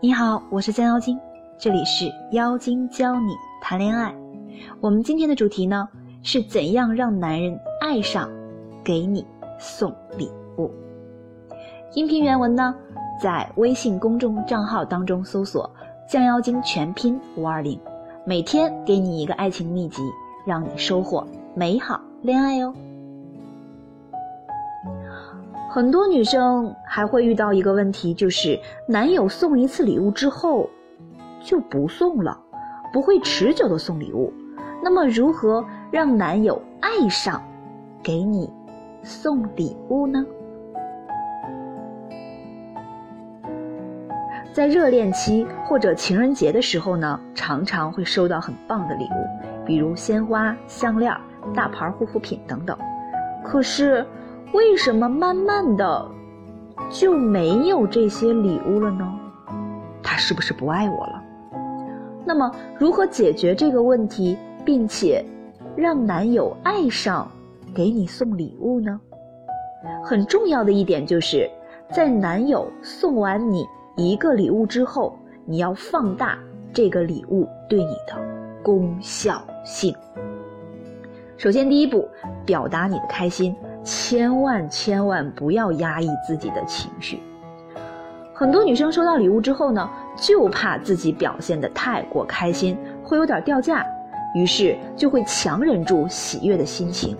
你好，我是江妖精，这里是妖精教你谈恋爱。我们今天的主题呢是怎样让男人爱上给你送礼物。音频原文呢在微信公众账号当中搜索“降妖精全拼五二零”，每天给你一个爱情秘籍，让你收获美好恋爱哦。很多女生还会遇到一个问题，就是男友送一次礼物之后就不送了，不会持久的送礼物。那么，如何让男友爱上给你送礼物呢？在热恋期或者情人节的时候呢，常常会收到很棒的礼物，比如鲜花、项链、大牌护肤品等等。可是，为什么慢慢的就没有这些礼物了呢？他是不是不爱我了？那么如何解决这个问题，并且让男友爱上给你送礼物呢？很重要的一点就是在男友送完你一个礼物之后，你要放大这个礼物对你的功效性。首先，第一步，表达你的开心。千万千万不要压抑自己的情绪。很多女生收到礼物之后呢，就怕自己表现的太过开心，会有点掉价，于是就会强忍住喜悦的心情。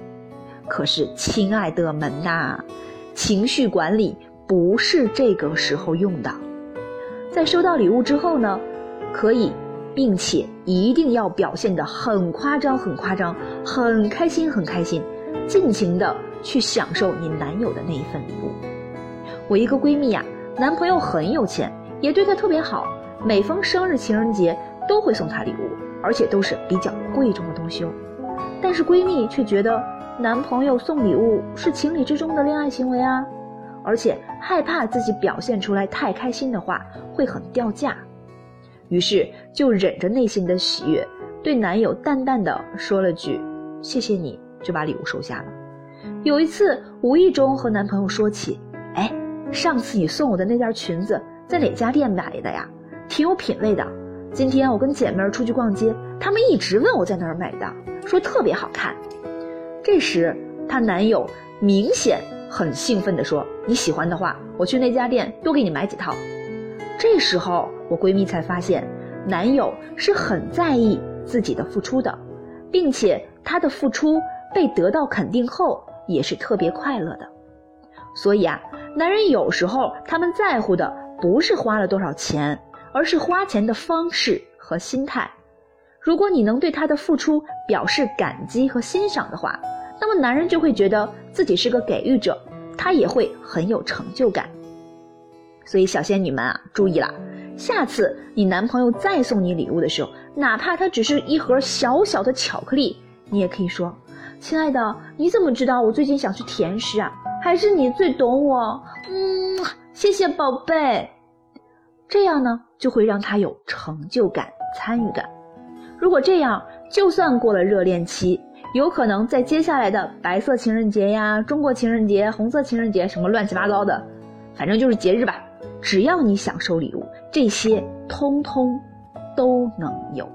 可是，亲爱的们呐，情绪管理不是这个时候用的。在收到礼物之后呢，可以，并且一定要表现的很夸张、很夸张、很开心、很开心，尽情的。去享受你男友的那一份礼物。我一个闺蜜呀，男朋友很有钱，也对她特别好，每逢生日、情人节都会送她礼物，而且都是比较贵重的东西哦。但是闺蜜却觉得男朋友送礼物是情理之中的恋爱行为啊，而且害怕自己表现出来太开心的话会很掉价，于是就忍着内心的喜悦，对男友淡淡的说了句“谢谢你”，就把礼物收下了。有一次，无意中和男朋友说起：“哎，上次你送我的那件裙子在哪家店买的呀？挺有品位的。今天我跟姐妹出去逛街，她们一直问我在哪儿买的，说特别好看。”这时，她男友明显很兴奋地说：“你喜欢的话，我去那家店多给你买几套。”这时候，我闺蜜才发现，男友是很在意自己的付出的，并且他的付出被得到肯定后。也是特别快乐的，所以啊，男人有时候他们在乎的不是花了多少钱，而是花钱的方式和心态。如果你能对他的付出表示感激和欣赏的话，那么男人就会觉得自己是个给予者，他也会很有成就感。所以小仙女们啊，注意了，下次你男朋友再送你礼物的时候，哪怕他只是一盒小小的巧克力，你也可以说。亲爱的，你怎么知道我最近想吃甜食啊？还是你最懂我？嗯，谢谢宝贝。这样呢，就会让他有成就感、参与感。如果这样，就算过了热恋期，有可能在接下来的白色情人节呀、中国情人节、红色情人节什么乱七八糟的，反正就是节日吧。只要你想收礼物，这些通通都能有。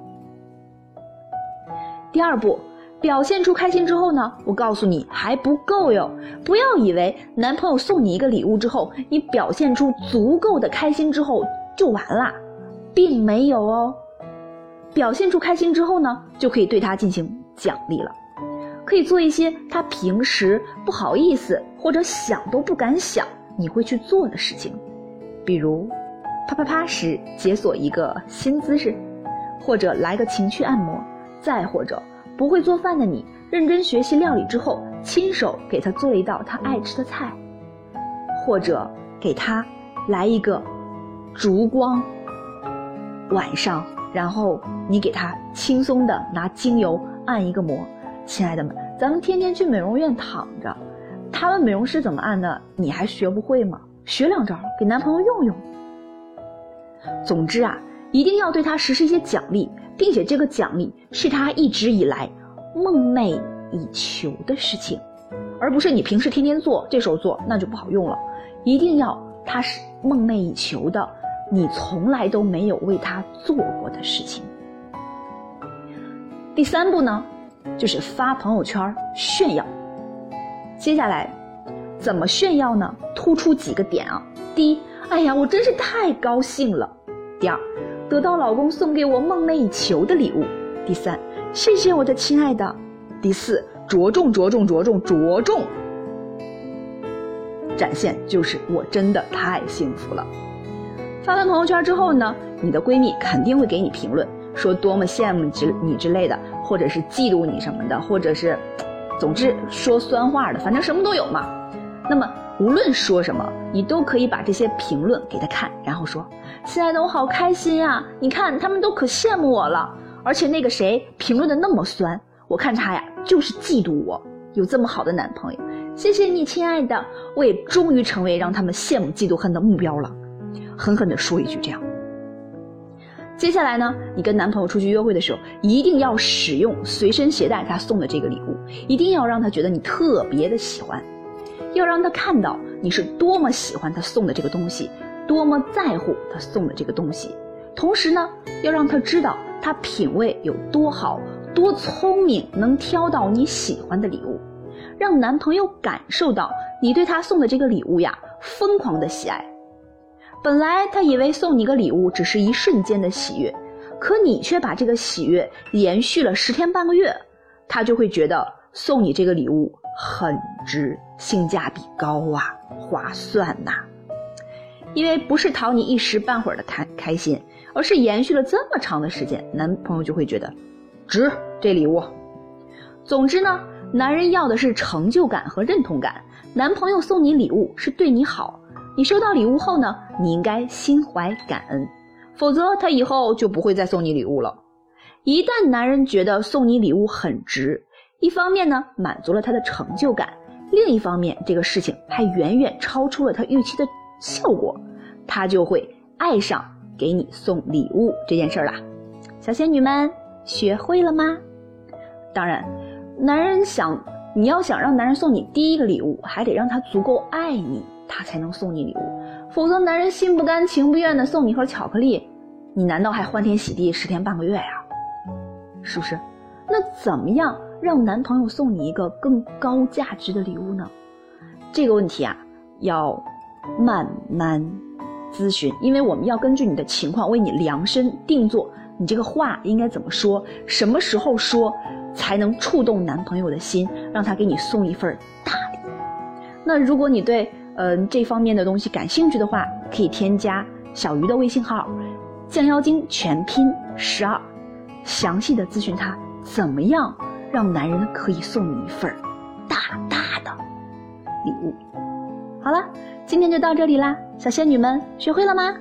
第二步。表现出开心之后呢，我告诉你还不够哟！不要以为男朋友送你一个礼物之后，你表现出足够的开心之后就完啦，并没有哦。表现出开心之后呢，就可以对他进行奖励了，可以做一些他平时不好意思或者想都不敢想你会去做的事情，比如啪啪啪时解锁一个新姿势，或者来个情趣按摩，再或者。不会做饭的你，认真学习料理之后，亲手给他做一道他爱吃的菜，或者给他来一个烛光晚上，然后你给他轻松的拿精油按一个摩。亲爱的们，咱们天天去美容院躺着，他们美容师怎么按的，你还学不会吗？学两招给男朋友用用。总之啊，一定要对他实施一些奖励。并且这个奖励是他一直以来梦寐以求的事情，而不是你平时天天做，这时候做那就不好用了。一定要他是梦寐以求的，你从来都没有为他做过的事情。第三步呢，就是发朋友圈炫耀。接下来怎么炫耀呢？突出几个点啊。第一，哎呀，我真是太高兴了。第二，得到老公送给我梦寐以求的礼物。第三，谢谢我的亲爱的。第四，着重着重着重着重展现，就是我真的太幸福了。发完朋友圈之后呢，你的闺蜜肯定会给你评论，说多么羡慕之你之类的，或者是嫉妒你什么的，或者是，总之说酸话的，反正什么都有嘛。那么无论说什么，你都可以把这些评论给他看，然后说：“亲爱的，我好开心呀！你看他们都可羡慕我了，而且那个谁评论的那么酸，我看他呀就是嫉妒我有这么好的男朋友。谢谢你，亲爱的，我也终于成为让他们羡慕、嫉妒、恨的目标了。”狠狠地说一句这样。接下来呢，你跟男朋友出去约会的时候，一定要使用随身携带他送的这个礼物，一定要让他觉得你特别的喜欢。要让他看到你是多么喜欢他送的这个东西，多么在乎他送的这个东西。同时呢，要让他知道他品味有多好，多聪明，能挑到你喜欢的礼物，让男朋友感受到你对他送的这个礼物呀，疯狂的喜爱。本来他以为送你个礼物只是一瞬间的喜悦，可你却把这个喜悦延续了十天半个月，他就会觉得送你这个礼物。很值，性价比高啊，划算呐！因为不是讨你一时半会儿的开开心，而是延续了这么长的时间，男朋友就会觉得值这礼物。总之呢，男人要的是成就感和认同感。男朋友送你礼物是对你好，你收到礼物后呢，你应该心怀感恩，否则他以后就不会再送你礼物了。一旦男人觉得送你礼物很值，一方面呢，满足了他的成就感；另一方面，这个事情还远远超出了他预期的效果，他就会爱上给你送礼物这件事儿啦。小仙女们学会了吗？当然，男人想你要想让男人送你第一个礼物，还得让他足够爱你，他才能送你礼物。否则，男人心不甘情不愿的送你盒巧克力，你难道还欢天喜地十天半个月呀？是不是？那怎么样？让男朋友送你一个更高价值的礼物呢？这个问题啊，要慢慢咨询，因为我们要根据你的情况为你量身定做。你这个话应该怎么说？什么时候说才能触动男朋友的心，让他给你送一份大礼？那如果你对嗯这方面的东西感兴趣的话，可以添加小鱼的微信号“降妖精全拼十二”，详细的咨询他怎么样。让男人可以送你一份大大的礼物。好了，今天就到这里啦，小仙女们学会了吗？